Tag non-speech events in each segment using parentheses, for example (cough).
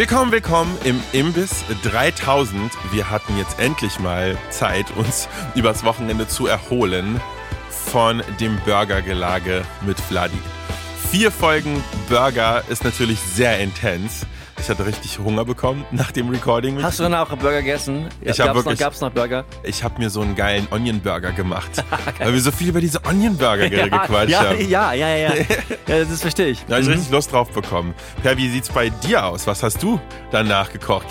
Willkommen, willkommen im Imbiss 3000. Wir hatten jetzt endlich mal Zeit, uns (laughs) übers Wochenende zu erholen von dem Burgergelage mit Vladi. Vier Folgen Burger ist natürlich sehr intens. Ich hatte richtig Hunger bekommen (laughs) nach dem Recording. Hast du dann auch Burger gegessen? Ich habe wirklich. Noch, gab's noch Burger? Ich habe mir so einen geilen Onion Burger gemacht, (laughs) weil wir so viel über diese Onion Burger (laughs) ja, gequatscht ja, haben. Ja, ja, ja, ja. ja das verstehe ich. Da habe ich mhm. richtig Lust drauf bekommen. Per, wie sieht's bei dir aus? Was hast du danach gekocht?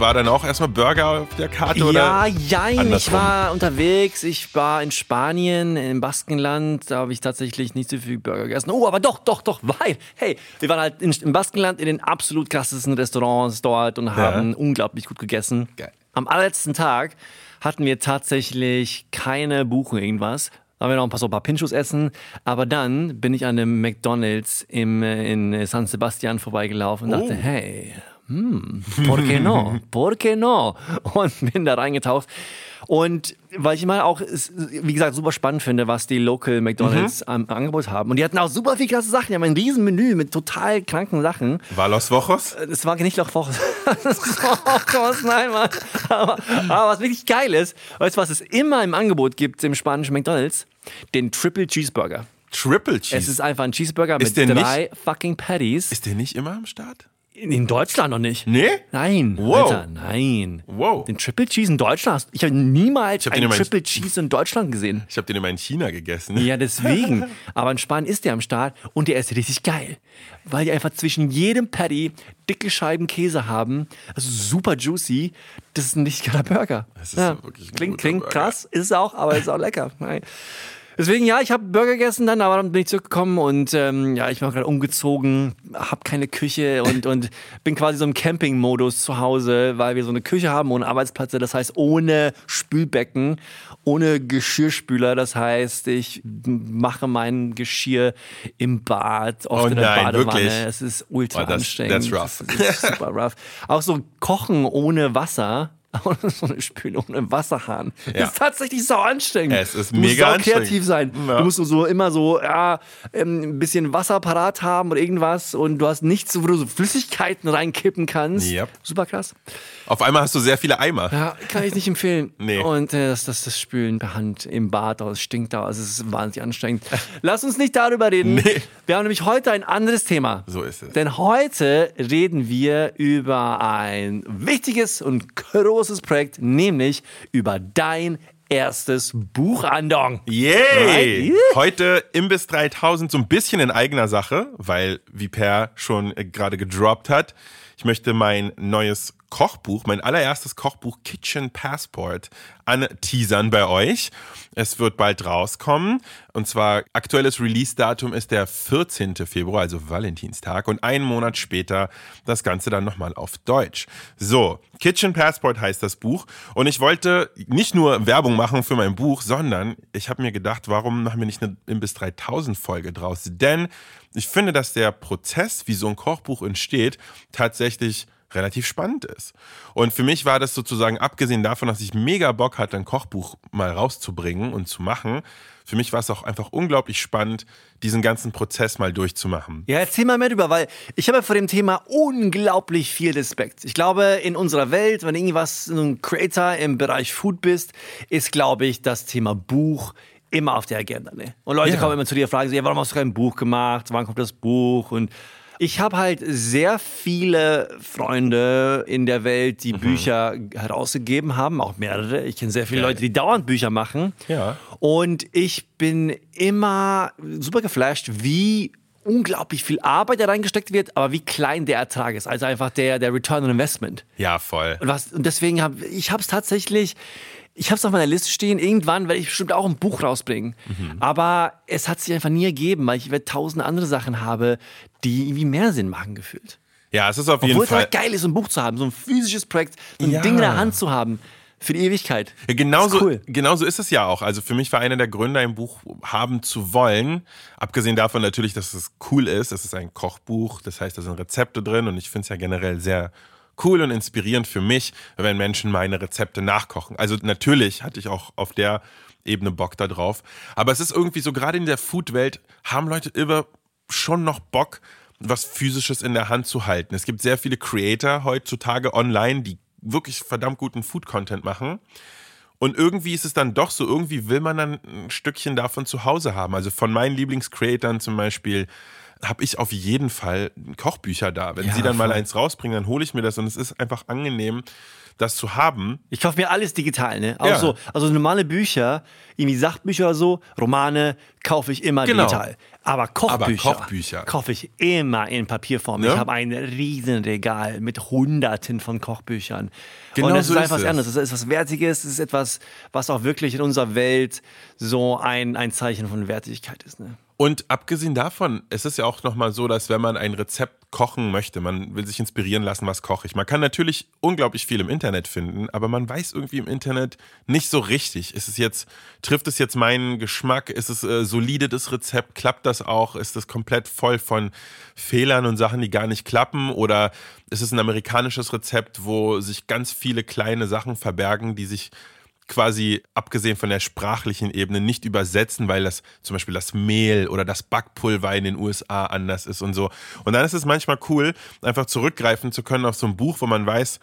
War dann auch erstmal Burger auf der Karte ja, oder? Ja, ich war unterwegs. Ich war in Spanien, im Baskenland. Da habe ich tatsächlich nicht so viel Burger gegessen. Oh, aber doch, doch, doch, weil, hey, wir waren halt in, im Baskenland in den absolut krassesten krassesten Restaurants dort und haben ja. unglaublich gut gegessen. Geil. Am allerletzten Tag hatten wir tatsächlich keine Buchung irgendwas. Da haben wir noch ein paar, so ein paar Pinchos essen. Aber dann bin ich an einem McDonalds im, in San Sebastian vorbeigelaufen und oh. dachte, hey, hm, por qué no? (laughs) Por qué no? Und bin da reingetaucht. Und weil ich immer auch, wie gesagt, super spannend finde, was die Local McDonalds mhm. am Angebot haben. Und die hatten auch super viel klasse Sachen. Die haben ein riesen Menü mit total kranken Sachen. War Los Wochos? Es war nicht Los Wochos. (laughs) Wochos, nein, Mann. Aber, aber was wirklich geil ist, weißt du, was es immer im Angebot gibt im spanischen McDonalds? Den Triple Cheeseburger. Triple Cheese? Es ist einfach ein Cheeseburger ist mit drei nicht, fucking Patties. Ist der nicht immer am Start? In Deutschland noch nicht. Nee? Nein. Wow. Alter, nein. Wow. Den Triple Cheese in Deutschland. Ich habe niemals ich hab einen Triple Cheese in Deutschland gesehen. Ich habe den immer in China gegessen. Ja, deswegen. (laughs) Aber in Spanien ist der am Start und der ist richtig geil. Weil die einfach zwischen jedem Patty dicke Scheiben Käse haben. Also super juicy. Das ist ein nicht geiler Burger. Das ist ja. wirklich ein Klingt, klingt Burger. krass, ist es auch, aber ist auch lecker. Nein. Deswegen, ja, ich habe Burger gegessen dann, aber dann bin ich zurückgekommen und ähm, ja, ich bin gerade umgezogen, habe keine Küche und, und bin quasi so im Camping-Modus zu Hause, weil wir so eine Küche haben ohne Arbeitsplätze, das heißt ohne Spülbecken, ohne Geschirrspüler. Das heißt, ich mache mein Geschirr im Bad, oft oh in der nein, Badewanne. Wirklich? Es ist ultra oh, das, anstrengend. That's rough. Das ist super rough. Auch so Kochen ohne Wasser (laughs) so eine Spülung im Wasserhahn. Ja. Ist tatsächlich so anstrengend. Es ist du mega musst kreativ sein. Ja. Du musst so immer so ja, ähm, ein bisschen Wasser parat haben oder irgendwas und du hast nichts, wo du so Flüssigkeiten reinkippen kannst. Yep. Super krass. Auf einmal hast du sehr viele Eimer. Ja, kann ich nicht empfehlen. (laughs) Nee. Und äh, das, das, das Spülen per Hand im Bad, das stinkt da. Also es ist wahnsinnig anstrengend. (laughs) Lass uns nicht darüber reden. Nee. Wir haben nämlich heute ein anderes Thema. So ist es. Denn heute reden wir über ein wichtiges und großes Projekt, nämlich über dein erstes Buch, Andong. Yay! Right? Heute Imbiss 3000 so ein bisschen in eigener Sache, weil, wie Per schon äh, gerade gedroppt hat, ich möchte mein neues Kochbuch, mein allererstes Kochbuch Kitchen Passport anteasern bei euch. Es wird bald rauskommen. Und zwar aktuelles Release-Datum ist der 14. Februar, also Valentinstag. Und einen Monat später das Ganze dann nochmal auf Deutsch. So, Kitchen Passport heißt das Buch. Und ich wollte nicht nur Werbung machen für mein Buch, sondern ich habe mir gedacht, warum machen wir nicht eine Imbiss 3000 Folge draus? Denn ich finde, dass der Prozess, wie so ein Kochbuch entsteht, tatsächlich relativ spannend ist. Und für mich war das sozusagen, abgesehen davon, dass ich mega Bock hatte, ein Kochbuch mal rauszubringen und zu machen, für mich war es auch einfach unglaublich spannend, diesen ganzen Prozess mal durchzumachen. Ja, erzähl mal mehr drüber, weil ich habe vor dem Thema unglaublich viel Respekt. Ich glaube, in unserer Welt, wenn irgendwas so ein Creator im Bereich Food bist, ist, glaube ich, das Thema Buch immer auf der Agenda. Ne? Und Leute ja. kommen immer zu dir und fragen sich, ja, warum hast du kein Buch gemacht? Wann kommt das Buch? Und ich habe halt sehr viele Freunde in der Welt, die mhm. Bücher herausgegeben haben, auch mehrere. Ich kenne sehr viele Geil. Leute, die dauernd Bücher machen. Ja. Und ich bin immer super geflasht, wie unglaublich viel Arbeit da reingesteckt wird, aber wie klein der Ertrag ist. Also einfach der, der Return on Investment. Ja, voll. Und, was, und deswegen habe ich es tatsächlich, ich habe es auf meiner Liste stehen. Irgendwann werde ich bestimmt auch ein Buch rausbringen. Mhm. Aber es hat sich einfach nie ergeben, weil ich tausend andere Sachen habe, die irgendwie mehr Sinn machen gefühlt. Ja, es ist auf jeden Obwohl Fall. Obwohl es halt geil ist, ein Buch zu haben, so ein physisches Projekt, so ein ja. Ding in der Hand zu haben. Für die Ewigkeit. Ja, genauso, cool. genauso ist es ja auch. Also für mich war einer der Gründe, ein Buch haben zu wollen. Abgesehen davon natürlich, dass es cool ist. Es ist ein Kochbuch. Das heißt, da sind Rezepte drin. Und ich finde es ja generell sehr cool und inspirierend für mich, wenn Menschen meine Rezepte nachkochen. Also natürlich hatte ich auch auf der Ebene Bock da drauf. Aber es ist irgendwie so, gerade in der Food-Welt haben Leute immer schon noch Bock, was Physisches in der Hand zu halten. Es gibt sehr viele Creator heutzutage online, die wirklich verdammt guten Food-Content machen. Und irgendwie ist es dann doch so, irgendwie will man dann ein Stückchen davon zu Hause haben. Also von meinen Lieblingscreatoren zum Beispiel habe ich auf jeden Fall Kochbücher da. Wenn ja, sie dann voll. mal eins rausbringen, dann hole ich mir das und es ist einfach angenehm, das zu haben. Ich kaufe mir alles digital, ne? Auch ja. so, also normale Bücher, irgendwie Sachbücher oder so, Romane kaufe ich immer genau. digital. Aber Kochbücher, Aber Kochbücher. kaufe ich immer in Papierform. Ja? Ich habe ein Riesenregal mit Hunderten von Kochbüchern. Genau und das so ist einfach was anderes. Das ist etwas Wertiges. Das ist etwas, was auch wirklich in unserer Welt so ein, ein Zeichen von Wertigkeit ist. Ne? Und abgesehen davon, es ist ja auch nochmal so, dass wenn man ein Rezept kochen möchte, man will sich inspirieren lassen, was koche ich. Man kann natürlich unglaublich viel im Internet finden, aber man weiß irgendwie im Internet nicht so richtig. Ist es jetzt, trifft es jetzt meinen Geschmack? Ist es äh, solide, das Rezept? Klappt das auch? Ist es komplett voll von Fehlern und Sachen, die gar nicht klappen? Oder ist es ein amerikanisches Rezept, wo sich ganz viele kleine Sachen verbergen, die sich quasi abgesehen von der sprachlichen Ebene nicht übersetzen, weil das zum Beispiel das Mehl oder das Backpulver in den USA anders ist und so. Und dann ist es manchmal cool, einfach zurückgreifen zu können auf so ein Buch, wo man weiß,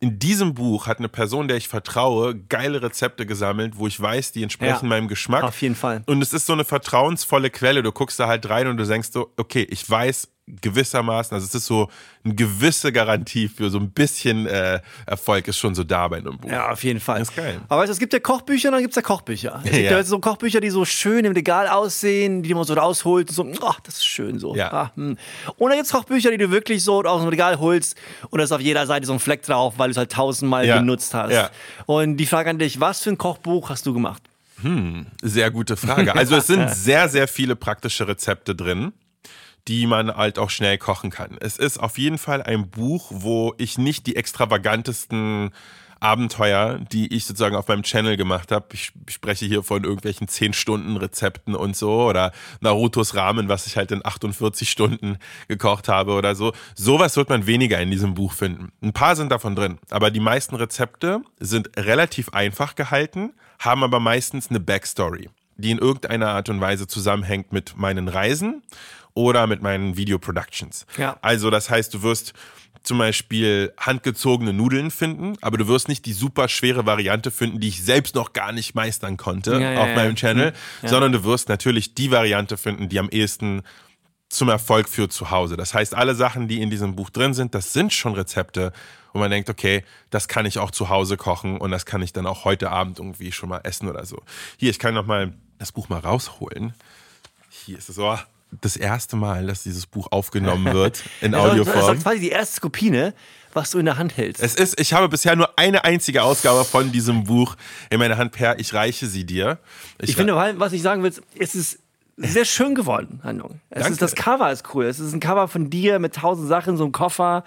in diesem Buch hat eine Person, der ich vertraue, geile Rezepte gesammelt, wo ich weiß, die entsprechen ja, meinem Geschmack. Auf jeden Fall. Und es ist so eine vertrauensvolle Quelle. Du guckst da halt rein und du denkst so, okay, ich weiß, gewissermaßen, also es ist so eine gewisse Garantie für so ein bisschen äh, Erfolg ist schon so da bei einem Buch. Ja, auf jeden Fall. Das ist geil. Aber weißt, es gibt ja Kochbücher und dann gibt es ja Kochbücher. Es gibt ja. so Kochbücher, die so schön im Regal aussehen, die man so rausholt und so, oh, das ist schön so. Ja. Ah, hm. Und dann gibt es Kochbücher, die du wirklich so aus dem Regal holst und da ist auf jeder Seite so ein Fleck drauf, weil du es halt tausendmal ja. benutzt hast. Ja. Und die Frage an dich, was für ein Kochbuch hast du gemacht? Hm, sehr gute Frage. Also es sind (laughs) sehr, sehr viele praktische Rezepte drin die man halt auch schnell kochen kann. Es ist auf jeden Fall ein Buch, wo ich nicht die extravagantesten Abenteuer, die ich sozusagen auf meinem Channel gemacht habe. Ich spreche hier von irgendwelchen 10 Stunden Rezepten und so oder Narutos Rahmen, was ich halt in 48 Stunden gekocht habe oder so. Sowas wird man weniger in diesem Buch finden. Ein paar sind davon drin, aber die meisten Rezepte sind relativ einfach gehalten, haben aber meistens eine Backstory, die in irgendeiner Art und Weise zusammenhängt mit meinen Reisen oder mit meinen Video-Productions. Ja. Also das heißt, du wirst zum Beispiel handgezogene Nudeln finden, aber du wirst nicht die super schwere Variante finden, die ich selbst noch gar nicht meistern konnte ja, ja, auf meinem Channel, mhm. sondern du wirst natürlich die Variante finden, die am ehesten zum Erfolg führt zu Hause. Das heißt, alle Sachen, die in diesem Buch drin sind, das sind schon Rezepte, wo man denkt, okay, das kann ich auch zu Hause kochen und das kann ich dann auch heute Abend irgendwie schon mal essen oder so. Hier, ich kann noch mal das Buch mal rausholen. Hier ist es. Oh, das erste Mal, dass dieses Buch aufgenommen (laughs) wird in Audioform. Das ist quasi die erste Kopie, ne? was du in der Hand hältst. Es ist, ich habe bisher nur eine einzige Ausgabe von diesem Buch in meiner Hand. Per, ich reiche sie dir. Ich, ich finde, was ich sagen will, es ist sehr schön geworden, Handlung. Es Danke. ist, das Cover ist cool. Es ist ein Cover von dir mit tausend Sachen, so ein Koffer.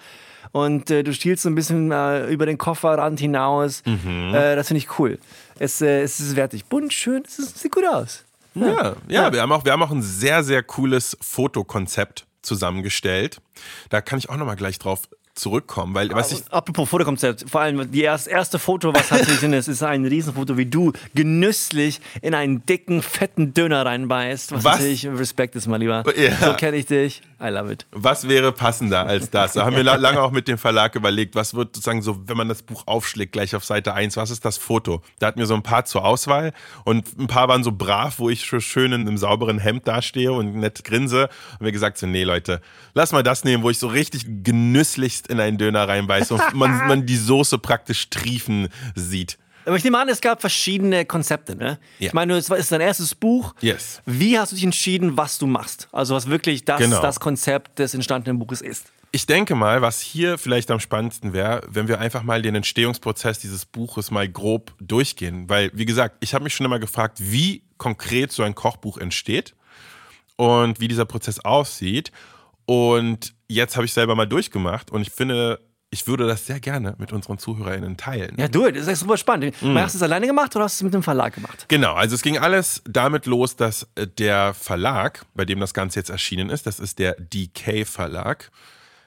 Und äh, du stiehlst so ein bisschen äh, über den Kofferrand hinaus. Mhm. Äh, das finde ich cool. Es, äh, es ist wertig. Bunt, schön, es, sieht gut aus. Ja, ja, ja, Wir, haben auch, wir haben auch ein sehr, sehr cooles Fotokonzept zusammengestellt. Da kann ich auch noch mal gleich drauf zurückkommen, weil was ich apropos Fotokonzept, vor allem die erste, erste Foto, was (laughs) hat sich ist, ist ein Riesenfoto, wie du genüsslich in einen dicken fetten Döner reinbeißt. Was, was? natürlich Respekt ist, mal lieber. Ja. So kenne ich dich. I love it. Was wäre passender als das? Da haben wir (laughs) lange auch mit dem Verlag überlegt, was wird sozusagen so, wenn man das Buch aufschlägt, gleich auf Seite 1, was ist das Foto? Da hatten wir so ein paar zur Auswahl und ein paar waren so brav, wo ich schön in einem sauberen Hemd dastehe und nett grinse. Und wir gesagt so, nee Leute, lass mal das nehmen, wo ich so richtig genüsslich in einen Döner reinbeiße und (laughs) man, man die Soße praktisch triefen sieht. Aber ich nehme an, es gab verschiedene Konzepte, ne? Ja. Ich meine, es ist dein erstes Buch. Yes. Wie hast du dich entschieden, was du machst? Also was wirklich das, Genau. das Konzept des entstandenen Buches ist. Ich denke mal, was hier vielleicht am spannendsten wäre, wenn wir einfach mal den Entstehungsprozess dieses Buches mal grob durchgehen. Weil, wie gesagt, ich habe mich schon immer gefragt, wie konkret so ein Kochbuch entsteht und wie dieser Prozess aussieht. Und jetzt habe ich selber mal durchgemacht und ich finde, ich würde das sehr gerne mit unseren ZuhörerInnen teilen. Ja, du, das ist super spannend. Mhm. Hast du es alleine gemacht oder hast du es mit dem Verlag gemacht? Genau, also es ging alles damit los, dass äh, der Verlag, bei dem das Ganze jetzt erschienen ist, das ist der DK Verlag,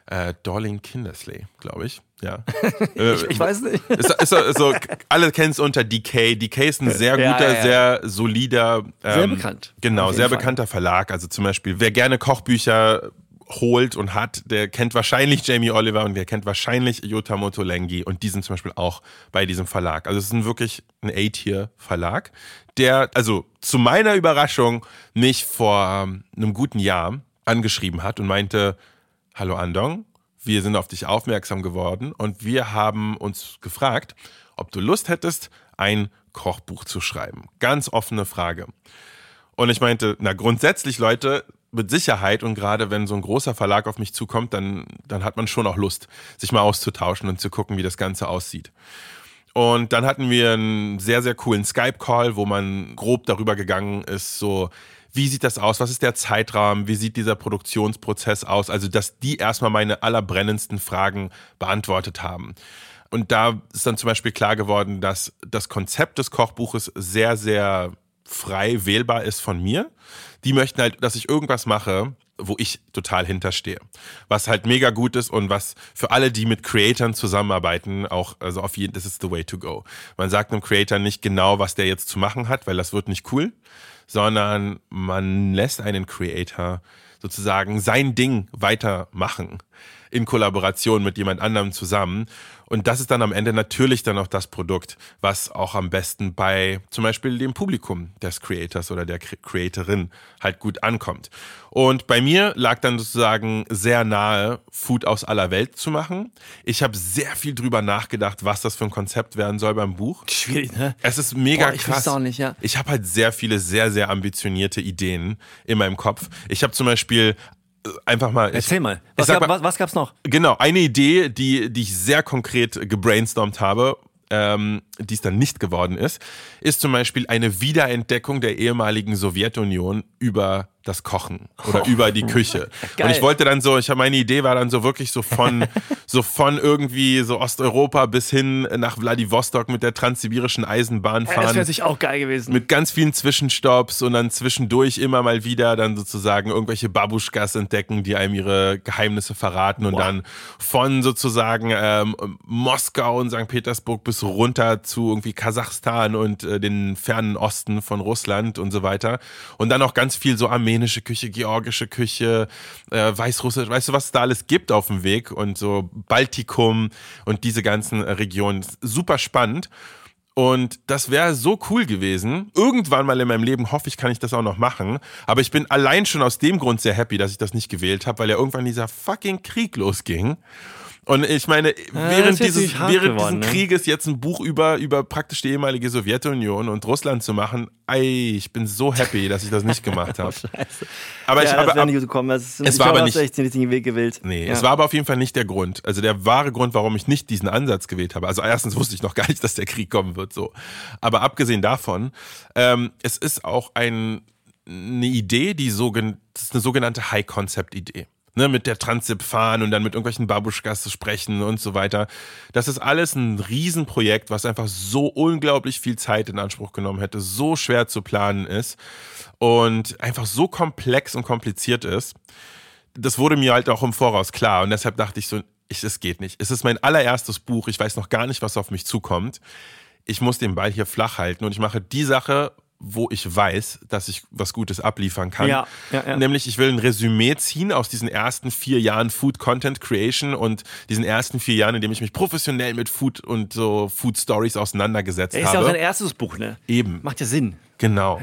äh, Dorling Kindersley, glaube ich. Ja. (laughs) Äh, Ich weiß nicht. ist, ist, so- ist so, alle kennen es unter DK. DK ist ein sehr Ja, guter, ja, ja. sehr solider. Ähm, Sehr bekannt. Genau, sehr Fall. bekannter Verlag. Also zum Beispiel, wer gerne Kochbücher holt und hat, der kennt wahrscheinlich Jamie Oliver und der kennt wahrscheinlich Jota Motolengi und die sind zum Beispiel auch bei diesem Verlag. Also es ist ein wirklich ein A-Tier-Verlag, der, also zu meiner Überraschung, mich vor ähm, einem guten Jahr angeschrieben hat und meinte, hallo Andong, wir sind auf dich aufmerksam geworden und wir haben uns gefragt, ob du Lust hättest, ein Kochbuch zu schreiben. Ganz offene Frage. Und ich meinte, na grundsätzlich, Leute, mit Sicherheit und gerade wenn so ein großer Verlag auf mich zukommt, dann, dann hat man schon auch Lust, sich mal auszutauschen und zu gucken, wie das Ganze aussieht. Und dann hatten wir einen sehr, sehr coolen Skype-Call, wo man grob darüber gegangen ist, so, wie sieht das aus? Was ist der Zeitrahmen? Wie sieht dieser Produktionsprozess aus? Also, dass die erstmal meine allerbrennendsten Fragen beantwortet haben. Und da ist dann zum Beispiel klar geworden, dass das Konzept des Kochbuches sehr, sehr frei wählbar ist von mir. Die möchten halt, dass ich irgendwas mache, wo ich total hinterstehe. Was halt mega gut ist und was für alle, die mit Creatoren zusammenarbeiten, auch, also auf jeden, das ist the way to go. Man sagt einem Creator nicht genau, was der jetzt zu machen hat, weil das wird nicht cool, sondern man lässt einen Creator sozusagen sein Ding weitermachen in Kollaboration mit jemand anderem zusammen. Und das ist dann am Ende natürlich dann auch das Produkt, was auch am besten bei zum Beispiel dem Publikum des Creators oder der Cre- Creatorin halt gut ankommt. Und bei mir lag dann sozusagen sehr nahe, Food aus aller Welt zu machen. Ich habe sehr viel drüber nachgedacht, was das für ein Konzept werden soll beim Buch. Schwierig, ne? Es ist mega Boah, ich krass. auch nicht, ja. Ich habe halt sehr viele, sehr, sehr ambitionierte Ideen in meinem Kopf. Ich habe zum Beispiel einfach mal. Ich, Erzähl mal. Was, gab, mal was, was gab's noch? Genau, eine Idee, die, die ich sehr konkret gebrainstormt habe, ähm, die es dann nicht geworden ist, ist zum Beispiel eine Wiederentdeckung der ehemaligen Sowjetunion über das Kochen oder über die Küche. (laughs) Oh. Geil. Und ich wollte dann so, ich habe meine Idee war dann so wirklich so von (laughs) so von irgendwie so Osteuropa bis hin nach Vladivostok mit der transsibirischen Eisenbahn Ja, das fahren wäre sich auch geil gewesen. mit ganz vielen Zwischenstopps und dann zwischendurch immer mal wieder dann sozusagen irgendwelche Babuschkas entdecken, die einem ihre Geheimnisse verraten und Boah. dann von sozusagen ähm, Moskau und St. Petersburg bis runter zu irgendwie Kasachstan und äh, den fernen Osten von Russland und so weiter und dann auch ganz viel so armenische Küche, georgische Küche, äh, weißrussisch, weißt du, was es da alles gibt auf dem Weg und so Baltikum und diese ganzen äh, Regionen. Super spannend. Und das wäre so cool gewesen. Irgendwann mal in meinem Leben hoffe ich, kann ich das auch noch machen. Aber ich bin allein schon aus dem Grund sehr happy, dass ich das nicht gewählt habe, weil ja irgendwann dieser fucking Krieg losging. Und ich meine, während dieses, während geworden, diesen ne? Krieges jetzt ein Buch über, über praktisch die ehemalige Sowjetunion und Russland zu machen, ey, ich bin so happy, dass ich das nicht gemacht (laughs) habe. Scheiße. Aber ich ja, habe, das nicht gekommen. Das ist, es ich war aber nicht- echt den richtigen Weg gewählt. Nee, ja. es war aber auf jeden Fall nicht der Grund. Also der wahre Grund, warum ich nicht diesen Ansatz gewählt habe. Also erstens wusste ich noch gar nicht, dass der Krieg kommen wird, so. Aber abgesehen davon, ähm, es ist auch ein, eine Idee, die sogen, das ist eine sogenannte High-Concept-Idee. Ne, mit der Transip fahren und dann mit irgendwelchen Babuschkas sprechen und so weiter. Das ist alles ein Riesenprojekt, was einfach so unglaublich viel Zeit in Anspruch genommen hätte, so schwer zu planen ist und einfach so komplex und kompliziert ist das wurde mir halt auch im Voraus klar und deshalb dachte ich so, ich, es geht nicht. Es ist mein allererstes Buch, ich weiß noch gar nicht, was auf mich zukommt. Ich muss den Ball hier flach halten und ich mache die Sache, wo ich weiß, dass ich was Gutes abliefern kann. Ja, ja, ja. Nämlich, ich will ein Resümee ziehen aus diesen ersten vier Jahren Food Content Creation und diesen ersten vier Jahren, in dem ich mich professionell mit Food und so Food Stories auseinandergesetzt Er ist ja auch habe. sein erstes Buch, ne? Eben. Macht ja Sinn. Genau.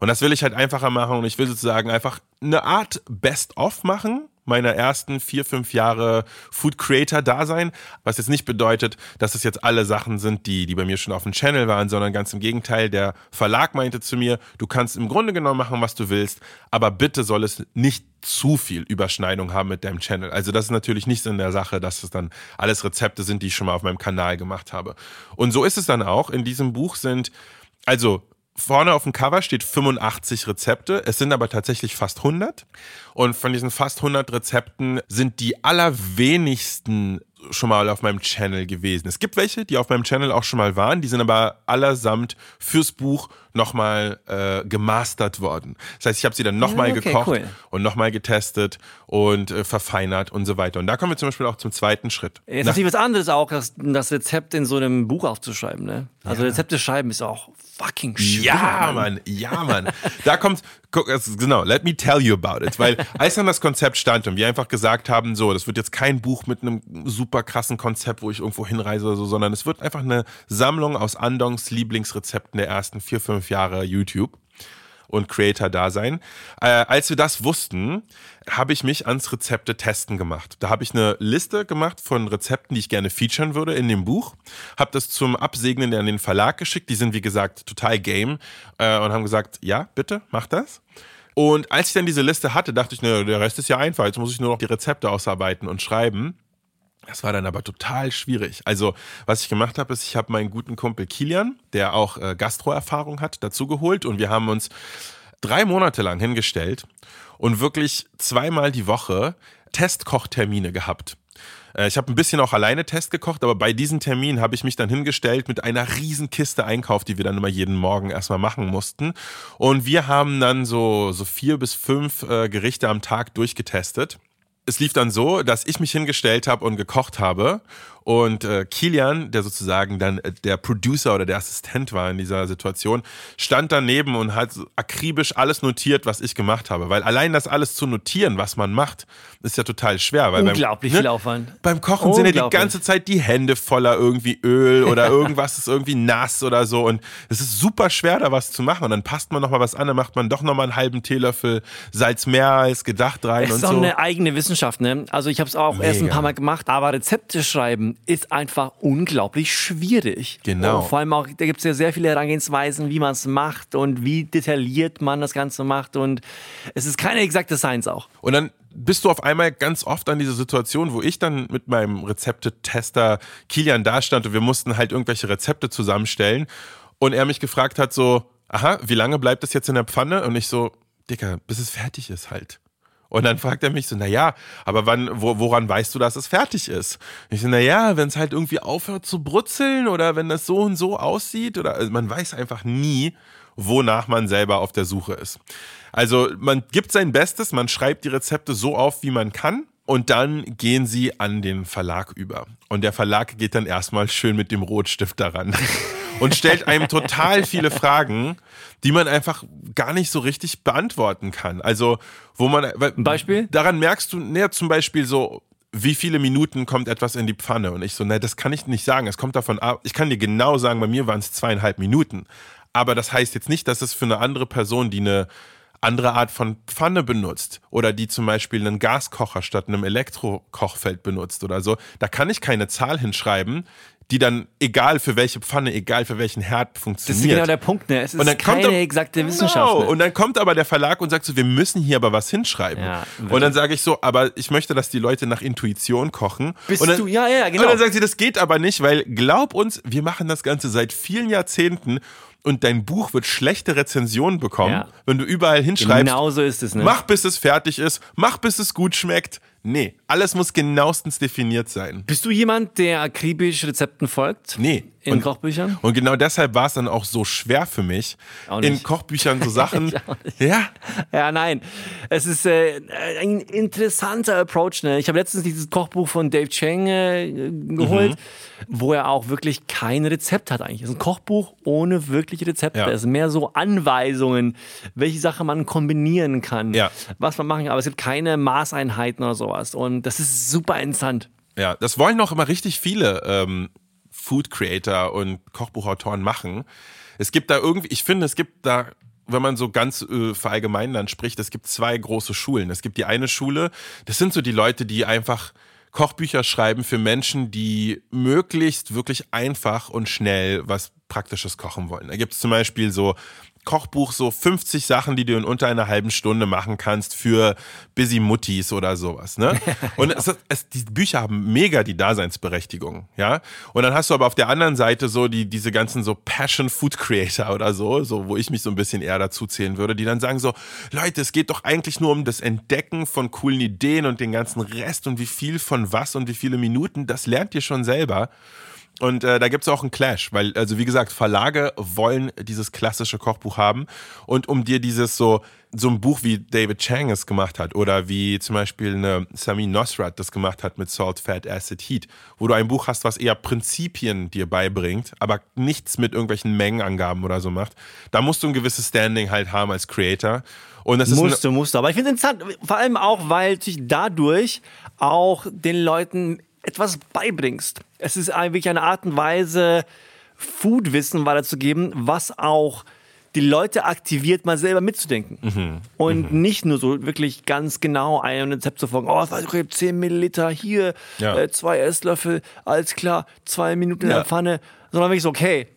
Und das will ich halt einfacher machen und ich will sozusagen einfach eine Art Best-of machen, meiner ersten vier, fünf Jahre Food Creator Dasein, was jetzt nicht bedeutet, dass es jetzt alle Sachen sind, die, die bei mir schon auf dem Channel waren, sondern ganz im Gegenteil. Der Verlag meinte zu mir, du kannst im Grunde genommen machen, was du willst, aber bitte soll es nicht zu viel Überschneidung haben mit deinem Channel. Also das ist natürlich nicht Sinn der Sache, dass es dann alles Rezepte sind, die ich schon mal auf meinem Kanal gemacht habe. Und so ist es dann auch. In diesem Buch sind also Vorne auf dem Cover steht 85 Rezepte. Es sind aber tatsächlich fast 100. Und von diesen fast 100 Rezepten sind die allerwenigsten schon mal auf meinem Channel gewesen. Es gibt welche, die auf meinem Channel auch schon mal waren, die sind aber allesamt fürs Buch nochmal äh, gemastert worden. Das heißt, ich habe sie dann nochmal okay, gekocht cool. und nochmal getestet und äh, verfeinert und so weiter. Und da kommen wir zum Beispiel auch zum zweiten Schritt. Jetzt ist natürlich was anderes auch, das, das Rezept in so einem Buch aufzuschreiben. Ne? Also ja. Rezepte schreiben ist auch fucking schwer. Ja, Mann, ja, Mann. da kommt, genau, let me tell you about it. Weil als dann das Konzept stand und wir einfach gesagt haben, so, das wird jetzt kein Buch mit einem super krassen Konzept, wo ich irgendwo hinreise oder so, sondern es wird einfach eine Sammlung aus Andongs Lieblingsrezepten der ersten vier, fünf Jahre YouTube und Creator-Dasein. Äh, als wir das wussten, habe ich mich ans Rezepte testen gemacht. Da habe ich eine Liste gemacht von Rezepten, die ich gerne featuren würde in dem Buch. Habe das zum Absegnen an den Verlag geschickt. Die sind, wie gesagt, total game äh, und haben gesagt, ja, bitte, mach das. Und als ich dann diese Liste hatte, dachte ich, ne, der Rest ist ja einfach. Jetzt muss ich nur noch die Rezepte ausarbeiten und schreiben. Das war dann aber total schwierig. Also, was ich gemacht habe, ist, ich habe meinen guten Kumpel Kilian, der auch äh, Gastroerfahrung hat, dazu geholt und wir haben uns drei Monate lang hingestellt und wirklich zweimal die Woche Testkochtermine gehabt. Äh, ich habe ein bisschen auch alleine Test gekocht, aber bei diesen Terminen habe ich mich dann hingestellt mit einer riesen Kiste Einkauf, die wir dann immer jeden Morgen erstmal machen mussten. Und wir haben dann so, so vier bis fünf äh, Gerichte am Tag durchgetestet es lief dann so, dass ich mich hingestellt habe und gekocht habe und äh, Kilian, der sozusagen dann äh, der Producer oder der Assistent war in dieser Situation, stand daneben und hat akribisch alles notiert, was ich gemacht habe. Weil allein das alles zu notieren, was man macht, ist ja total schwer. Weil Unglaublich beim, ne, viel Aufwand. Beim Kochen sind ja die ganze Zeit die Hände voller irgendwie Öl oder (laughs) irgendwas ist irgendwie nass oder so. Und es ist super schwer, da was zu machen. Und dann passt man nochmal was an, dann macht man doch nochmal einen halben Teelöffel Salz mehr als gedacht rein. Es ist auch so. eine eigene Wissenschaft, ne? Also ich habe es auch Mega. erst ein paar Mal gemacht, aber Rezepte schreiben ist einfach unglaublich schwierig. Genau. Und vor allem auch, da gibt es ja sehr viele Herangehensweisen, wie man es macht und wie detailliert man das Ganze macht. Und es ist keine exakte Science auch. Und dann bist du auf einmal ganz oft an diese Situation, wo ich dann mit meinem Rezeptetester Kilian dastand und wir mussten halt irgendwelche Rezepte zusammenstellen und er mich gefragt hat so, aha, wie lange bleibt das jetzt in der Pfanne? Und ich so, Dicker, bis es fertig ist halt. Und dann fragt er mich so, na ja, aber wann, wo, woran weißt du, dass es fertig ist? Ich so, na ja, wenn es halt irgendwie aufhört zu brutzeln oder wenn das so und so aussieht oder also man weiß einfach nie, wonach man selber auf der Suche ist. Also man gibt sein Bestes, man schreibt die Rezepte so auf, wie man kann und dann gehen sie an den Verlag über. Und der Verlag geht dann erstmal schön mit dem Rotstift daran (laughs) und stellt einem total viele Fragen, die man einfach gar nicht so richtig beantworten kann. Also, wo man. Ein Beispiel? Daran merkst du, ne, zum Beispiel so, wie viele Minuten kommt etwas in die Pfanne? Und ich so, ne, das kann ich nicht sagen. Es kommt davon ab. Ich kann dir genau sagen, bei mir waren es zweieinhalb Minuten. Aber das heißt jetzt nicht, dass es für eine andere Person, die eine andere Art von Pfanne benutzt oder die zum Beispiel einen Gaskocher statt einem Elektrokochfeld benutzt oder so, da kann ich keine Zahl hinschreiben, die dann, egal für welche Pfanne, egal für welchen Herd funktioniert. Das ist genau der Punkt, ne? Es ist keine kommt, exakte genau. Wissenschaft. Genau. Und dann kommt aber der Verlag und sagt so, wir müssen hier aber was hinschreiben. Ja, und dann sage ich so, aber ich möchte, dass die Leute nach Intuition kochen. Bist und dann, du? Ja, ja, genau. Und dann sagt sie, das geht aber nicht, weil glaub uns, wir machen das Ganze seit vielen Jahrzehnten und dein Buch wird schlechte Rezensionen bekommen, ja. wenn du überall hinschreibst. Genau so ist es, ne? Mach bis es fertig ist, mach bis es gut schmeckt. Nee, alles muss genauestens definiert sein. Bist du jemand, der akribisch Rezepten folgt? Nee. In und, Kochbüchern? Und genau deshalb war es dann auch so schwer für mich, in Kochbüchern so (laughs) Sachen. ja. Ja, nein. Es ist äh, ein interessanter Approach. Ne? Ich habe letztens dieses Kochbuch von Dave Chang äh, geholt, mhm. wo er auch wirklich kein Rezept hat eigentlich. Es ist ein Kochbuch ohne wirkliche Rezepte. Ja. Es sind mehr so Anweisungen, welche Sachen man kombinieren kann, ja. was man machen kann. Aber es gibt keine Maßeinheiten oder sowas. Und das ist super interessant. Ja, das wollen auch immer richtig viele ähm, Food Creator und Kochbuchautoren machen. Es gibt da irgendwie, ich finde, es gibt da wenn man so ganz äh, verallgemeinern dann spricht, es gibt zwei große Schulen. Es gibt die eine Schule, das sind so die Leute, die einfach Kochbücher schreiben für Menschen, die möglichst wirklich einfach und schnell was Praktisches kochen wollen. Da gibt es zum Beispiel so Kochbuch so 50 Sachen, die du in unter einer halben Stunde machen kannst für Busy Muttis oder sowas. Ne? (laughs) Und es, es, die Bücher haben mega die Daseinsberechtigung, ja. Und dann hast du aber auf der anderen Seite so die diese ganzen so Passion Food Creator oder so, so wo ich mich so ein bisschen eher dazu zählen würde, die dann sagen so, Leute, es geht doch eigentlich nur um das Entdecken von coolen Ideen und den ganzen Rest und wie viel von was und wie viele Minuten, das lernt ihr schon selber. Und äh, da gibt es auch einen Clash, weil, also wie gesagt, Verlage wollen dieses klassische Kochbuch haben. Und um dir dieses so, so ein Buch wie David Chang es gemacht hat oder wie zum Beispiel eine Samin Nosrat das gemacht hat mit Salt, Fat, Acid, Heat, wo du ein Buch hast, was eher Prinzipien dir beibringt, aber nichts mit irgendwelchen Mengenangaben oder so macht, da musst du ein gewisses Standing halt haben als Creator. Und das musst du, musst du. Aber ich finde es interessant, vor allem auch, weil sich dadurch auch den Leuten etwas beibringst. Es ist wirklich eine Art und Weise, Foodwissen weiterzugeben, was auch die Leute aktiviert, mal selber mitzudenken. Mhm. Und mhm. nicht nur so wirklich ganz genau ein Rezept zu folgen. Oh, ich habe 10 Milliliter hier, ja. äh, zwei Esslöffel, alles klar, zwei Minuten in der Pfanne. Sondern wirklich so, okay,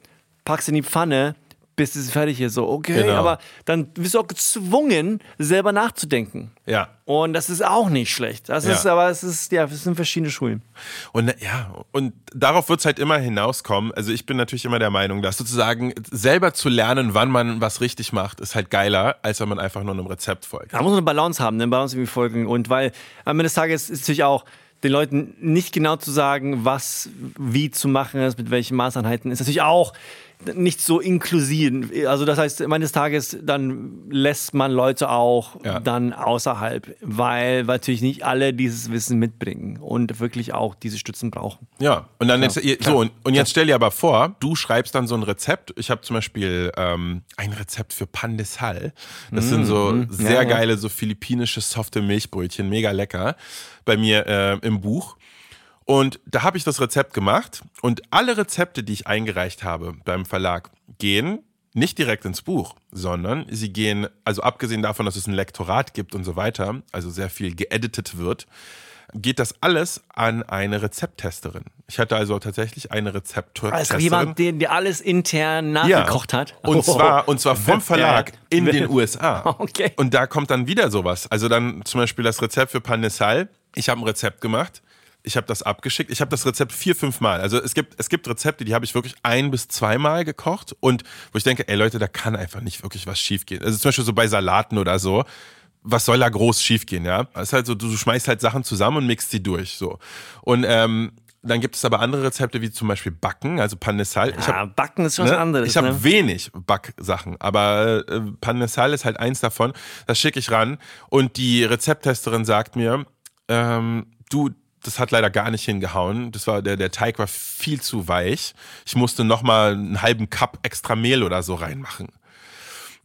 packst in die Pfanne, bis es fertig ist. So, okay, genau. aber dann wirst du auch gezwungen, selber nachzudenken. Ja. Und das ist auch nicht schlecht. Das ja. ist, aber es ist, ja, es sind verschiedene Schulen. Und ja, und darauf wird es halt immer hinauskommen. Also ich bin natürlich immer der Meinung, dass sozusagen selber zu lernen, wann man was richtig macht, ist halt geiler, als wenn man einfach nur einem Rezept folgt. Da muss man eine Balance haben, eine Balance irgendwie folgen. Und weil am Ende des Tages ist natürlich auch, den Leuten nicht genau zu sagen, was wie zu machen ist, mit welchen Maßeinheiten, ist natürlich auch nicht so inklusiv. Also das heißt, eines Tages dann lässt man Leute auch ja. dann außerhalb, weil, weil natürlich nicht alle dieses Wissen mitbringen und wirklich auch diese Stützen brauchen. Ja, und dann jetzt, so und, und, jetzt stell dir aber vor, du schreibst dann so ein Rezept. Ich habe zum Beispiel ähm, ein Rezept für Pan de Sal. Das mm, sind so mm, sehr ja, geile, so philippinische softe Milchbrötchen, mega lecker bei mir äh, im Buch. Und da habe ich das Rezept gemacht und alle Rezepte, die ich eingereicht habe beim Verlag, gehen nicht direkt ins Buch, sondern sie gehen, also abgesehen davon, dass es ein Lektorat gibt und so weiter, also sehr viel geeditet wird, geht das alles an eine Rezepttesterin. Ich hatte also tatsächlich eine Rezepttesterin. Also jemand, der, der alles intern nachgekocht ja. hat. Und oh. zwar, und zwar vom Verlag in den USA. (laughs) Okay. Und da kommt dann wieder sowas. Also dann zum Beispiel das Rezept für Panesal. Ich habe ein Rezept gemacht ich habe das abgeschickt. Ich habe das Rezept vier, fünf Mal. Also es gibt, es gibt Rezepte, die habe ich wirklich ein bis zweimal gekocht und wo ich denke, ey Leute, da kann einfach nicht wirklich was schiefgehen. Also zum Beispiel so bei Salaten oder so. Was soll da groß schiefgehen, ja? Es ist halt so, du schmeißt halt Sachen zusammen und mixt sie durch, so. Und ähm, dann gibt es aber andere Rezepte, wie zum Beispiel Backen, also Panesal. Ja, hab, Backen ist schon ne, anderes. Ich habe ne? wenig Backsachen, aber äh, Panesal ist halt eins davon. Das schicke ich ran und die Rezepttesterin sagt mir, ähm, du, das hat leider gar nicht hingehauen. Das war der der Teig war viel zu weich. Ich musste noch mal einen halben Cup extra Mehl oder so reinmachen.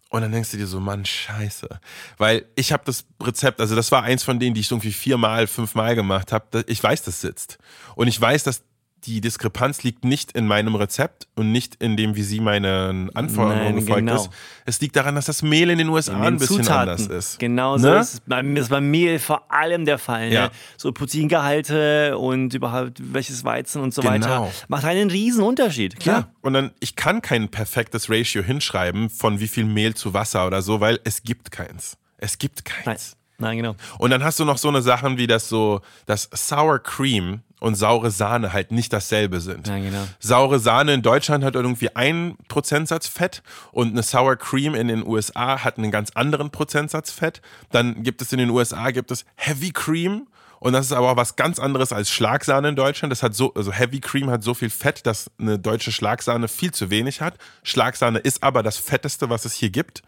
Und dann denkst du dir so, Mann, scheiße. Weil ich habe das Rezept, also das war eins von denen, die ich irgendwie viermal, fünfmal gemacht habe. Ich weiß, das sitzt. Und ich weiß, dass die Diskrepanz liegt nicht in meinem Rezept und nicht in dem, wie sie meinen Anforderungen gefolgt genau. ist. Es liegt daran, dass das Mehl in den USA in den ein bisschen Zutaten. anders ist. Genau so ne? ist es. Beim, ist beim Mehl vor allem der Fall. Ne? Ja. Ne? So Proteingehalte und überhaupt welches Weizen und so genau. weiter. Macht einen riesen Unterschied, klar. Ja. Und dann, ich kann kein perfektes Ratio hinschreiben von wie viel Mehl zu Wasser oder so, weil es gibt keins. Es gibt keins. Nein. Nein, genau. Und dann hast du noch so eine Sachen wie das so, das Sour Cream und saure Sahne halt nicht dasselbe sind. Ja, genau. Saure Sahne in Deutschland hat irgendwie einen Prozentsatz Fett und eine Sour Cream in den USA hat einen ganz anderen Prozentsatz Fett. Dann gibt es in den USA gibt es Heavy Cream und das ist aber auch was ganz anderes als Schlagsahne in Deutschland. Das hat so, also Heavy Cream hat so viel Fett, dass eine deutsche Schlagsahne viel zu wenig hat. Schlagsahne ist aber das fetteste, was es hier gibt.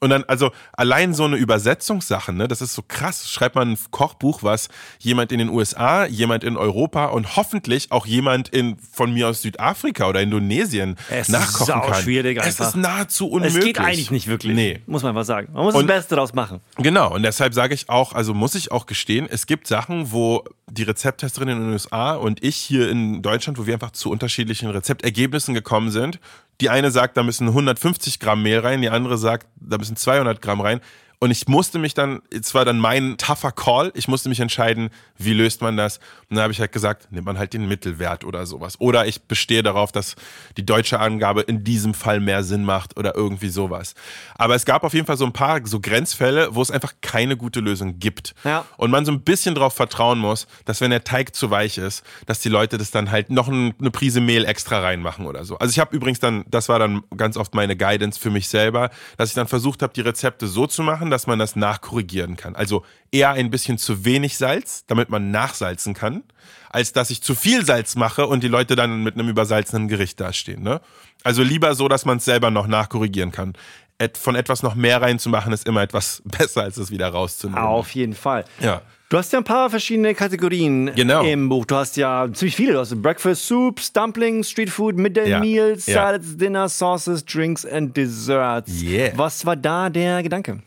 Und dann, also allein so eine Übersetzungssache, ne, das ist so krass. Schreibt man ein Kochbuch, was jemand in den USA, jemand in Europa und hoffentlich auch jemand in von mir aus Südafrika oder Indonesien es nachkochen ist kann. schwierig einfach. Es ist nahezu unmöglich. Es geht eigentlich nicht wirklich. Nee. Muss man was sagen. Man muss und, das Beste daraus machen. Genau. Und deshalb sage ich auch, also muss ich auch gestehen, es gibt Sachen, Sachen, wo die Rezepttesterin in den USA und ich hier in Deutschland, wo wir einfach zu unterschiedlichen Rezeptergebnissen gekommen sind. Die eine sagt, da müssen 150 Gramm Mehl rein, die andere sagt, da müssen 200 Gramm rein. Und ich musste mich dann, es war dann mein tougher Call, ich musste mich entscheiden, wie löst man das. Und dann habe ich halt gesagt, nimmt man halt den Mittelwert oder sowas. Oder ich bestehe darauf, dass die deutsche Angabe in diesem Fall mehr Sinn macht oder irgendwie sowas. Aber es gab auf jeden Fall so ein paar so Grenzfälle, wo es einfach keine gute Lösung gibt. Ja. Und man so ein bisschen darauf vertrauen muss, dass wenn der Teig zu weich ist, dass die Leute das dann halt noch eine Prise Mehl extra reinmachen oder so. Also ich habe übrigens dann, das war dann ganz oft meine Guidance für mich selber, dass ich dann versucht habe, die Rezepte so zu machen, dass man das nachkorrigieren kann. Also eher ein bisschen zu wenig Salz, damit man nachsalzen kann, als dass ich zu viel Salz mache und die Leute dann mit einem übersalzenen Gericht dastehen. Ne? Also lieber so, dass man es selber noch nachkorrigieren kann. Et von etwas noch mehr reinzumachen, ist immer etwas (laughs) besser, als es wieder rauszunehmen. Auf jeden Fall. Ja. Du hast ja ein paar verschiedene Kategorien Genau. im Buch. Du hast ja ziemlich viele. Du hast Breakfast Soups, Dumplings, Street Food, Midday Ja. Meals, Ja. Salads, Dinner, Sauces, Drinks and Desserts. Yeah. Was war da der Gedanke?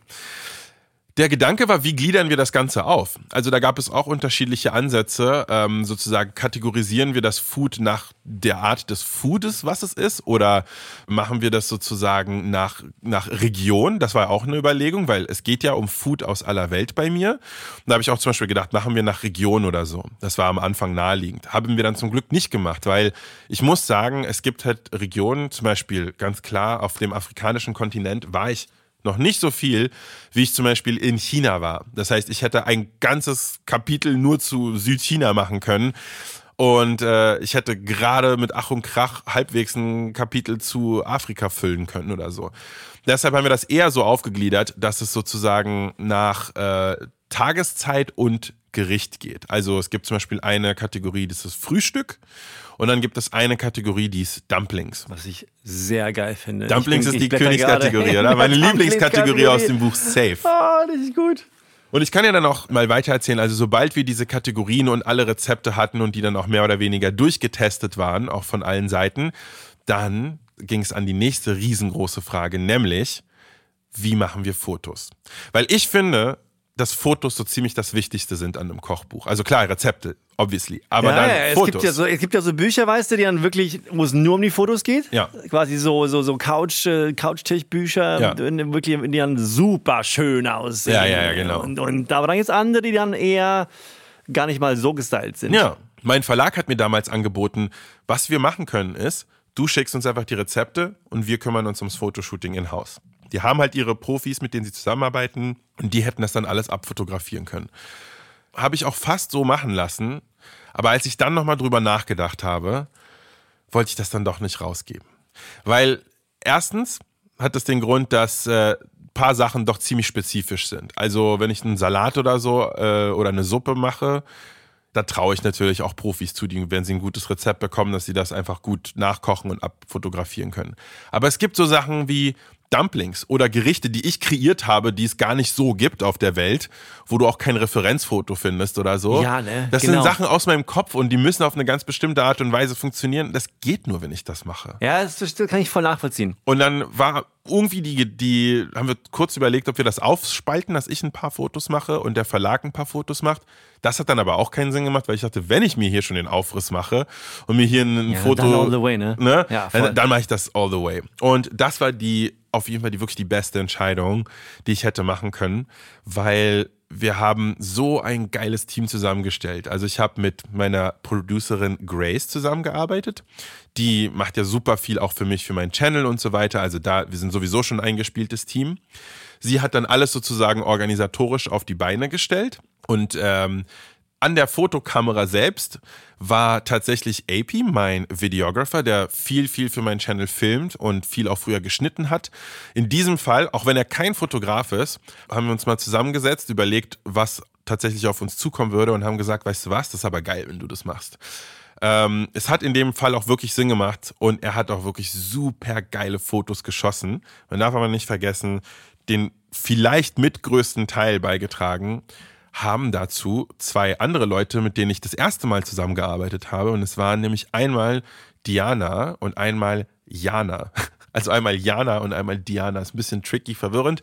Der Gedanke war, wie gliedern wir das Ganze auf? Also da gab es auch unterschiedliche Ansätze. Ähm, sozusagen kategorisieren wir das Food nach der Art des Foodes, was es ist, oder machen wir das sozusagen nach, nach Region? Das war auch eine Überlegung, weil es geht ja um Food aus aller Welt bei mir. Und da habe ich auch zum Beispiel gedacht, machen wir nach Region oder so. Das war am Anfang naheliegend. Haben wir dann zum Glück nicht gemacht, weil ich muss sagen, es gibt halt Regionen, zum Beispiel ganz klar auf dem afrikanischen Kontinent war ich noch nicht so viel, wie ich zum Beispiel in China war. Das heißt, ich hätte ein ganzes Kapitel nur zu Südchina machen können. Und äh, ich hätte gerade mit Ach und Krach halbwegs ein Kapitel zu Afrika füllen können oder so. Deshalb haben wir das eher so aufgegliedert, dass es sozusagen nach äh, Tageszeit und Gericht geht. Also es gibt zum Beispiel eine Kategorie, das ist Frühstück. Und dann gibt es eine Kategorie, die ist Dumplings. Was ich sehr geil finde. Dumplings bin- ist die Königskategorie, oder? in Meine Lieblingskategorie aus dem Buch Safe. Ah, das ist gut. Und ich kann ja dann auch mal weiter erzählen. Also sobald wir diese Kategorien und alle Rezepte hatten und die dann auch mehr oder weniger durchgetestet waren, auch von allen Seiten, dann ging es an die nächste riesengroße Frage, nämlich, wie machen wir Fotos? Weil ich finde, dass Fotos so ziemlich das Wichtigste sind an einem Kochbuch. Also klar, Rezepte, obviously, aber ja, dann ja, es Fotos. gibt ja so, es gibt ja so Bücher, weißt du, die dann wirklich, wo es nur um die Fotos geht. Ja. Quasi so, so, so Couch, äh, Couchtischbücher, Ja. die wirklich, die dann super schön aussehen. Ja, ja, ja, genau. Und, und aber dann gibt es andere, die dann eher gar nicht mal so gestylt sind. Ja, mein Verlag hat mir damals angeboten, was wir machen können ist, du schickst uns einfach die Rezepte und wir kümmern uns ums Fotoshooting in Haus. Die haben halt ihre Profis, mit denen sie zusammenarbeiten und die hätten das dann alles abfotografieren können. Habe ich auch fast so machen lassen, aber als ich dann nochmal drüber nachgedacht habe, wollte ich das dann doch nicht rausgeben. Weil erstens hat das den Grund, dass äh, paar Sachen doch ziemlich spezifisch sind. Also wenn ich einen Salat oder so äh, oder eine Suppe mache, da traue ich natürlich auch Profis zu, die, wenn sie ein gutes Rezept bekommen, dass sie das einfach gut nachkochen und abfotografieren können. Aber es gibt so Sachen wie Dumplings oder Gerichte, die ich kreiert habe, die es gar nicht so gibt auf der Welt, wo du auch kein Referenzfoto findest oder so. Ja, ne? Das Genau. sind Sachen aus meinem Kopf und die müssen auf eine ganz bestimmte Art und Weise funktionieren. Das geht nur, wenn ich das mache. Ja, das, kann ich voll nachvollziehen. Und dann war irgendwie die, die, haben wir kurz überlegt, ob wir das aufspalten, dass ich ein paar Fotos mache und der Verlag ein paar Fotos macht. Das hat dann aber auch keinen Sinn gemacht, weil ich dachte, wenn ich mir hier schon den Aufriss mache und mir hier ein Ja, Foto. dann all the way, ne? ne? Ja, voll. dann, dann mache ich das all the way. Und das war die, auf jeden Fall die wirklich die beste Entscheidung, die ich hätte machen können, weil wir haben so ein geiles Team zusammengestellt. Also ich habe mit meiner Producerin Grace zusammengearbeitet. Die macht ja super viel auch für mich, für meinen Channel und so weiter. Also da, wir sind sowieso schon ein eingespieltes Team. Sie hat dann alles sozusagen organisatorisch auf die Beine gestellt und ähm, an der Fotokamera selbst war tatsächlich AP, mein Videographer, der viel, viel für meinen Channel filmt und viel auch früher geschnitten hat. In diesem Fall, auch wenn er kein Fotograf ist, haben wir uns mal zusammengesetzt, überlegt, was tatsächlich auf uns zukommen würde und haben gesagt, weißt du was, das ist aber geil, wenn du das machst. Ähm, es hat in dem Fall auch wirklich Sinn gemacht und er hat auch wirklich super geile Fotos geschossen. Man darf aber nicht vergessen, den vielleicht mitgrößten Teil beigetragen haben dazu zwei andere Leute, mit denen ich das erste Mal zusammengearbeitet habe. Und es waren nämlich einmal Diana und einmal Jana. (laughs) Also einmal Jana und einmal Diana. Ist ein bisschen tricky, verwirrend.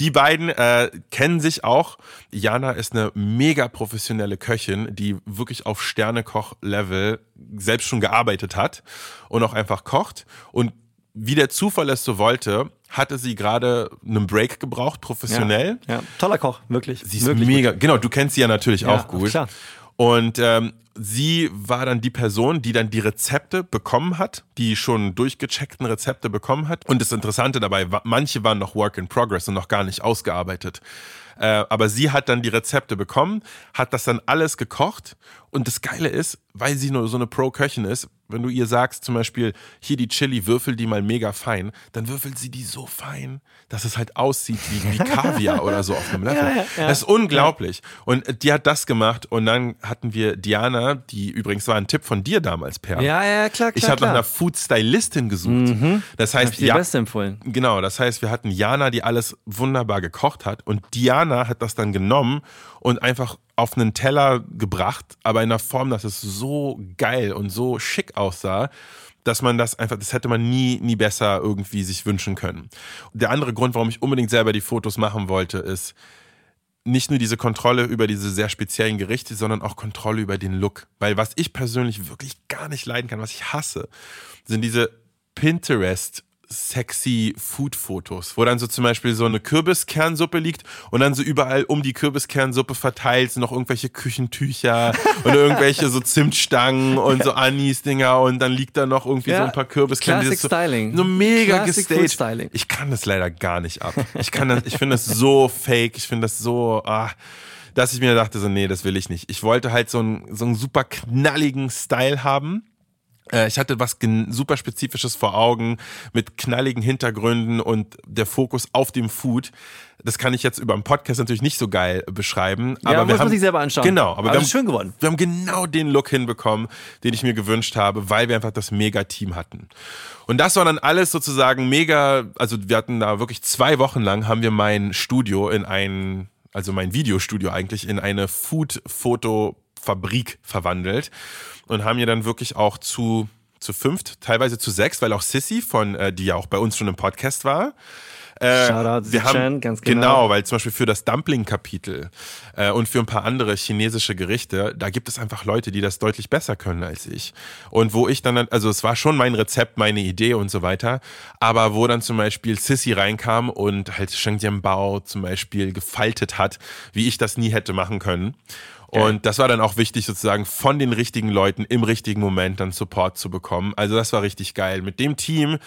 Die beiden äh, kennen sich auch. Jana ist eine mega professionelle Köchin, die wirklich auf Sternekoch-Level selbst schon gearbeitet hat und auch einfach kocht. Und wie der Zufall es so wollte, hatte sie gerade einen Break gebraucht, professionell. Ja, ja. toller Koch, wirklich. Sie ist wirklich, mega, wirklich. genau, du kennst sie ja natürlich Ja, auch gut. klar. Und ähm, sie war dann die Person, die dann die Rezepte bekommen hat, die schon durchgecheckten Rezepte bekommen hat. Und das Interessante dabei, manche waren noch Work in Progress und noch gar nicht ausgearbeitet. Äh, aber sie hat dann die Rezepte bekommen, hat das dann alles gekocht. Und das Geile ist, weil sie nur so eine Pro-Köchin ist, wenn du ihr sagst, zum Beispiel, hier die Chili, würfel die mal mega fein, dann würfelt sie die so fein, dass es halt aussieht wie, wie Kaviar oder so auf einem (laughs) Löffel. Ja, ja, ja. Das ist unglaublich. Und die hat das gemacht. Und dann hatten wir Diana, die übrigens war ein Tipp von dir damals, Per. Ja, ja, klar, klar. Ich habe nach. Mhm. einer Food-Stylistin gesucht. Das Hab heißt, ich dir ja, Beste empfohlen. Genau, das heißt, wir hatten Jana, die alles wunderbar gekocht hat und Diana hat das dann genommen und einfach auf einen Teller gebracht, aber in einer Form, dass es so geil und so schick aussah, dass man das einfach, das hätte man nie, nie besser irgendwie sich wünschen können. Der andere Grund, warum ich unbedingt selber die Fotos machen wollte, ist, nicht nur diese Kontrolle über diese sehr speziellen Gerichte, sondern auch Kontrolle über den Look. Weil was ich persönlich wirklich gar nicht leiden kann, was ich hasse, sind diese Pinterest sexy Food-Fotos, wo dann so zum Beispiel so eine Kürbiskernsuppe liegt und dann so überall um die Kürbiskernsuppe verteilt sind noch irgendwelche Küchentücher (laughs) und irgendwelche so Zimtstangen und so Anis-Dinger und dann liegt da noch irgendwie so Ja, ein paar Kürbiskerne. Classic so, Styling. So mega Classic gestaged. Styling. Ich kann das leider gar nicht ab. Ich kann das, ich finde das so fake, ich finde das so, ah, dass ich mir dachte so, nee, das will ich nicht. Ich wollte halt so einen, so einen super knalligen Style haben. Äh, Ich hatte was super Spezifisches vor Augen mit knalligen Hintergründen und der Fokus auf dem Food. Das kann ich jetzt über den Podcast natürlich nicht so geil beschreiben. Ja, aber wir muss man haben, sich selber anschauen. Genau, Aber aber, wir haben, ist schön geworden. wir haben genau den Look hinbekommen, den ich mir gewünscht habe, weil wir einfach das Mega-Team hatten. Und das war dann alles sozusagen mega, also wir hatten da wirklich zwei Wochen lang, haben wir mein Studio in ein, also mein Videostudio eigentlich, in eine Food-Foto-Fabrik verwandelt und haben hier dann wirklich auch zu, zu fünft, teilweise zu sechs, weil auch Sissy von, äh, die ja auch bei uns schon im Podcast war, äh, Shoutout wir haben, Sichan, ganz genau. Genau, weil zum Beispiel für das Dumpling-Kapitel äh, und für ein paar andere chinesische Gerichte, da gibt es einfach Leute, die das deutlich besser können als ich. Und wo ich dann, also es war schon mein Rezept, meine Idee und so weiter, aber wo dann zum Beispiel Sissy reinkam und halt Sheng Bao zum Beispiel gefaltet hat, wie ich das nie hätte machen können. Und das war dann auch wichtig, sozusagen von den richtigen Leuten im richtigen Moment dann Support zu bekommen. Also das war richtig geil. Mit dem Team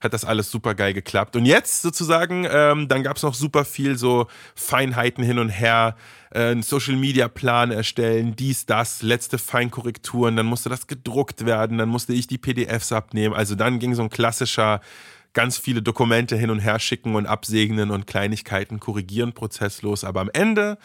hat das alles super geil geklappt. Und jetzt sozusagen, ähm, dann gab es noch super viel so Feinheiten hin und her, äh, einen Social Media Plan erstellen, dies, das, letzte Feinkorrekturen, dann musste das gedruckt werden, dann musste ich die PDFs abnehmen. Also dann ging so ein klassischer ganz viele Dokumente hin und her schicken und absegnen und Kleinigkeiten korrigieren Prozess los. Aber am Ende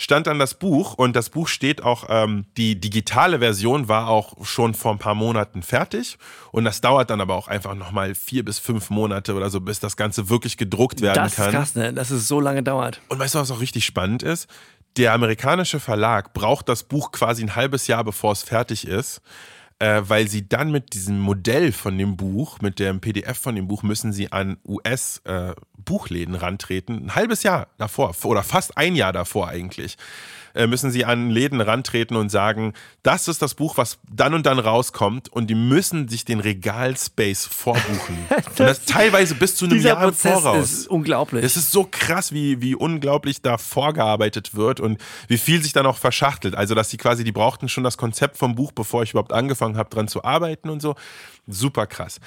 stand dann das Buch und das Buch steht auch, ähm, die digitale Version war auch schon vor ein paar Monaten fertig und das dauert dann aber auch einfach nochmal vier bis fünf Monate oder so, bis das Ganze wirklich gedruckt werden Das ist kann. krass, ne? dass es so lange dauert. Und weißt du, was auch richtig spannend ist? Der amerikanische Verlag braucht das Buch quasi ein halbes Jahr, bevor es fertig ist, äh, weil sie dann mit diesem Modell von dem Buch, mit dem PDF von dem Buch, müssen sie an US-Buchläden rantreten. Ein halbes Jahr davor oder fast ein Jahr davor eigentlich. Äh, müssen sie an Läden rantreten und sagen, das ist das Buch, was dann und dann rauskommt und die müssen sich den Regalspace vorbuchen. (laughs) und das teilweise bis zu einem Jahr im Voraus. ist unglaublich. Es ist so krass, wie, wie unglaublich da vorgearbeitet wird und wie viel sich dann auch verschachtelt. Also, dass sie quasi, die brauchten schon das Konzept vom Buch, bevor ich überhaupt angefangen habe, dran zu arbeiten und so. Super krass.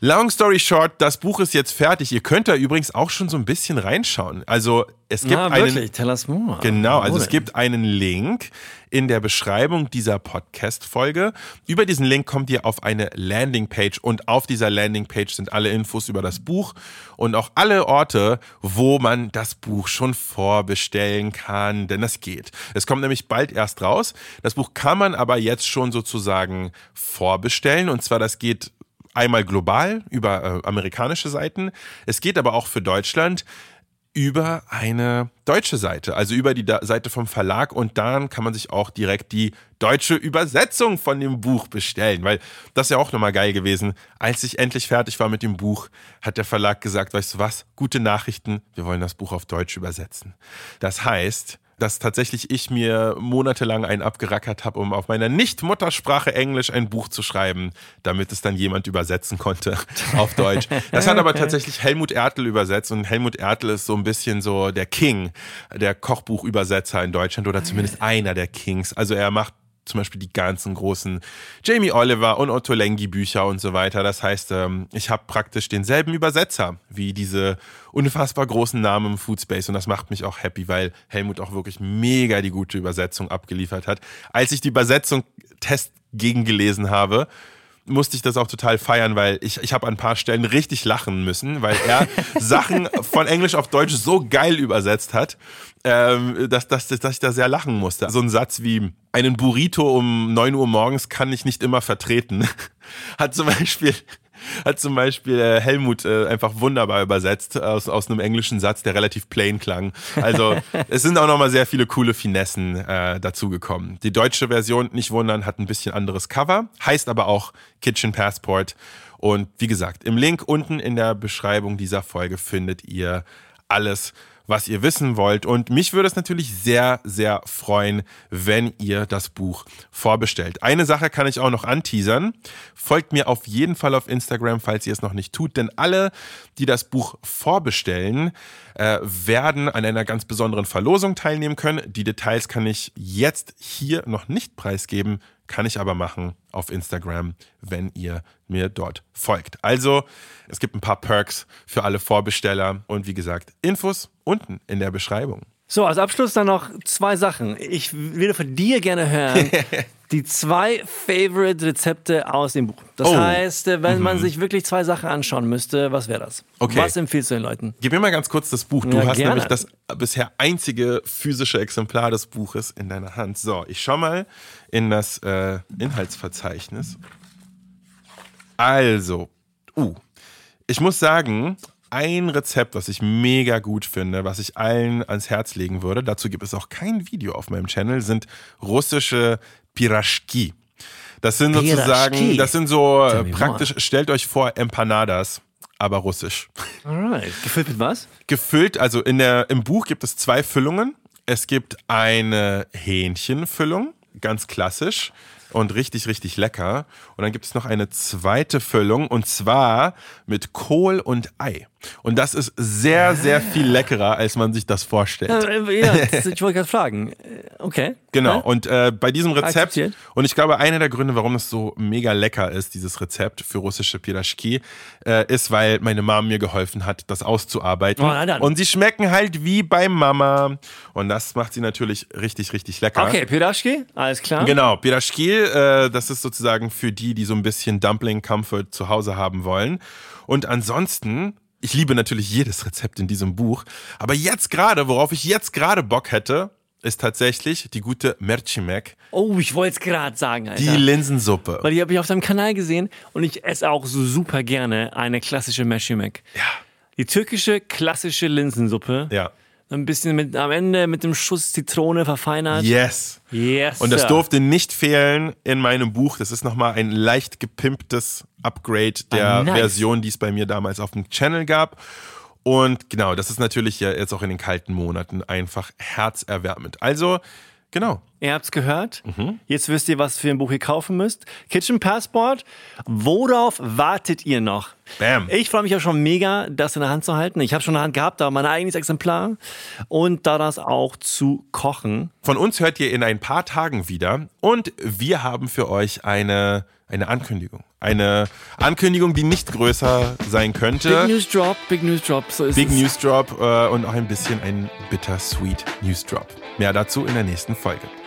Long story short, das Buch ist jetzt fertig. Ihr könnt da übrigens auch schon so ein bisschen reinschauen. Also, es gibt Na, einen. wirklich, tell us more. Genau, also Wo es denn? gibt einen Link in der Beschreibung dieser Podcast-Folge. Über diesen Link kommt ihr auf eine Landingpage und auf dieser Landingpage sind alle Infos über das Buch und auch alle Orte, wo man das Buch schon vorbestellen kann, denn das geht. Es kommt nämlich bald erst raus. Das Buch kann man aber jetzt schon sozusagen vorbestellen und zwar das geht einmal global über äh, amerikanische Seiten. Es geht aber auch für Deutschland über eine deutsche Seite, also über die Seite vom Verlag und dann kann man sich auch direkt die deutsche Übersetzung von dem Buch bestellen, weil das ist ja auch nochmal geil gewesen. Als ich endlich fertig war mit dem Buch, hat der Verlag gesagt, weißt du was, gute Nachrichten, wir wollen das Buch auf Deutsch übersetzen. Das heißt, dass tatsächlich ich mir monatelang einen abgerackert habe, um auf meiner Nicht-Muttersprache Englisch ein Buch zu schreiben, damit es dann jemand übersetzen konnte (laughs) auf Deutsch. Das hat aber tatsächlich Helmut Ertel übersetzt und Helmut Ertel ist so ein bisschen so der King der Kochbuchübersetzer in Deutschland oder zumindest einer der Kings. Also er macht zum Beispiel die ganzen großen Jamie Oliver und Otto Lengi Bücher und so weiter. Das heißt, ähm, ich habe praktisch denselben Übersetzer wie diese unfassbar großen Namen im Foodspace und das macht mich auch happy, weil Helmut auch wirklich mega die gute Übersetzung abgeliefert hat. Als ich die Übersetzung Test gegengelesen habe, musste ich das auch total feiern, weil ich, ich habe an ein paar Stellen richtig lachen müssen, weil er (laughs) Sachen von Englisch auf Deutsch so geil übersetzt hat, ähm, dass, dass, dass ich da sehr lachen musste. So ein Satz wie, einen Burrito um 9 Uhr morgens kann ich nicht immer vertreten, (laughs) hat zum Beispiel hat zum Beispiel äh, Helmut äh, einfach wunderbar übersetzt aus, aus einem englischen Satz, der relativ plain klang. Also (laughs) es sind auch nochmal sehr viele coole Finessen äh, dazugekommen. Die deutsche Version, nicht wundern, hat ein bisschen anderes Cover, heißt aber auch Kitchen Passport. Und wie gesagt, im Link unten in der Beschreibung dieser Folge findet ihr alles, was ihr wissen wollt. Und mich würde es natürlich sehr, sehr freuen, wenn ihr das Buch vorbestellt. Eine Sache kann ich auch noch anteasern. Folgt mir auf jeden Fall auf Instagram, falls ihr es noch nicht tut, denn alle, die das Buch vorbestellen, äh, werden an einer ganz besonderen Verlosung teilnehmen können. Die Details kann ich jetzt hier noch nicht preisgeben, kann ich aber machen auf Instagram, wenn ihr mir dort folgt. Also, es gibt ein paar Perks für alle Vorbesteller und wie gesagt, Infos unten in der Beschreibung. So, als Abschluss dann noch zwei Sachen. Ich würde von dir gerne hören, (laughs) die zwei Favorite-Rezepte aus dem Buch. Das oh. heißt, äh, wenn mhm. man sich wirklich zwei Sachen anschauen müsste, was wäre das? Okay. Was empfiehlst du den Leuten? Gib mir mal ganz kurz das Buch. Du ja, hast gerne. nämlich das bisher einzige physische Exemplar des Buches in deiner Hand. So, ich schau mal in das äh, Inhaltsverzeichnis. Also, uh, ich muss sagen, ein Rezept, was ich mega gut finde, was ich allen ans Herz legen würde, dazu gibt es auch kein Video auf meinem Channel, sind russische Pirashki. Das sind sozusagen, das sind so äh, praktisch, stellt euch vor, Empanadas, aber russisch. Alright. Gefüllt mit was? Gefüllt, also in der, im Buch gibt es zwei Füllungen. Es gibt eine Hähnchenfüllung, ganz klassisch und richtig, richtig lecker. Und dann gibt es noch eine zweite Füllung und zwar mit Kohl und Ei. Und das ist sehr, sehr viel leckerer, als man sich das vorstellt. Ja, (laughs) ich wollte gerade fragen. Okay. Genau. Und äh, bei diesem Rezept, und ich glaube, einer der Gründe, warum es so mega lecker ist, dieses Rezept für russische Pirashki, äh, ist, weil meine Mama mir geholfen hat, das auszuarbeiten. Oh, und sie schmecken halt wie bei Mama. Und das macht sie natürlich richtig, richtig lecker. Okay, Pirashki, alles klar. Genau, Pirashki, äh, das ist sozusagen für die, die so ein bisschen Dumpling-Comfort zu Hause haben wollen. Und ansonsten ich liebe natürlich jedes Rezept in diesem Buch, aber jetzt gerade, worauf ich jetzt gerade Bock hätte, ist tatsächlich die gute Mercimek. Oh, ich wollte es gerade sagen, Alter. Die Linsensuppe. Weil die habe ich auf deinem Kanal gesehen und ich esse auch so super gerne eine klassische Mercimek. Ja. Die türkische klassische Linsensuppe. Ja ein bisschen mit, am Ende mit dem Schuss Zitrone verfeinert. Yes. Yes. Und das durfte nicht fehlen in meinem Buch. Das ist nochmal ein leicht gepimptes Upgrade der ah, nice. Version, die es bei mir damals auf dem Channel gab. Und genau, das ist natürlich ja jetzt auch in den kalten Monaten einfach herzerwärmend. Also, Genau. Ihr habt's gehört. Mhm. Jetzt wisst ihr, was für ein Buch ihr kaufen müsst. Kitchen Passport. Worauf wartet ihr noch? Bam. Ich freue mich ja schon mega, das in der Hand zu halten. Ich habe schon in der Hand gehabt, aber mein eigenes Exemplar. Und da das auch zu kochen. Von uns hört ihr in ein paar Tagen wieder. Und wir haben für euch eine, eine Ankündigung. Eine Ankündigung, die nicht größer sein könnte. Big News Drop, Big News Drop, so ist Big es. News Drop äh, und auch ein bisschen ein bittersweet News Drop. Mehr dazu in der nächsten Folge.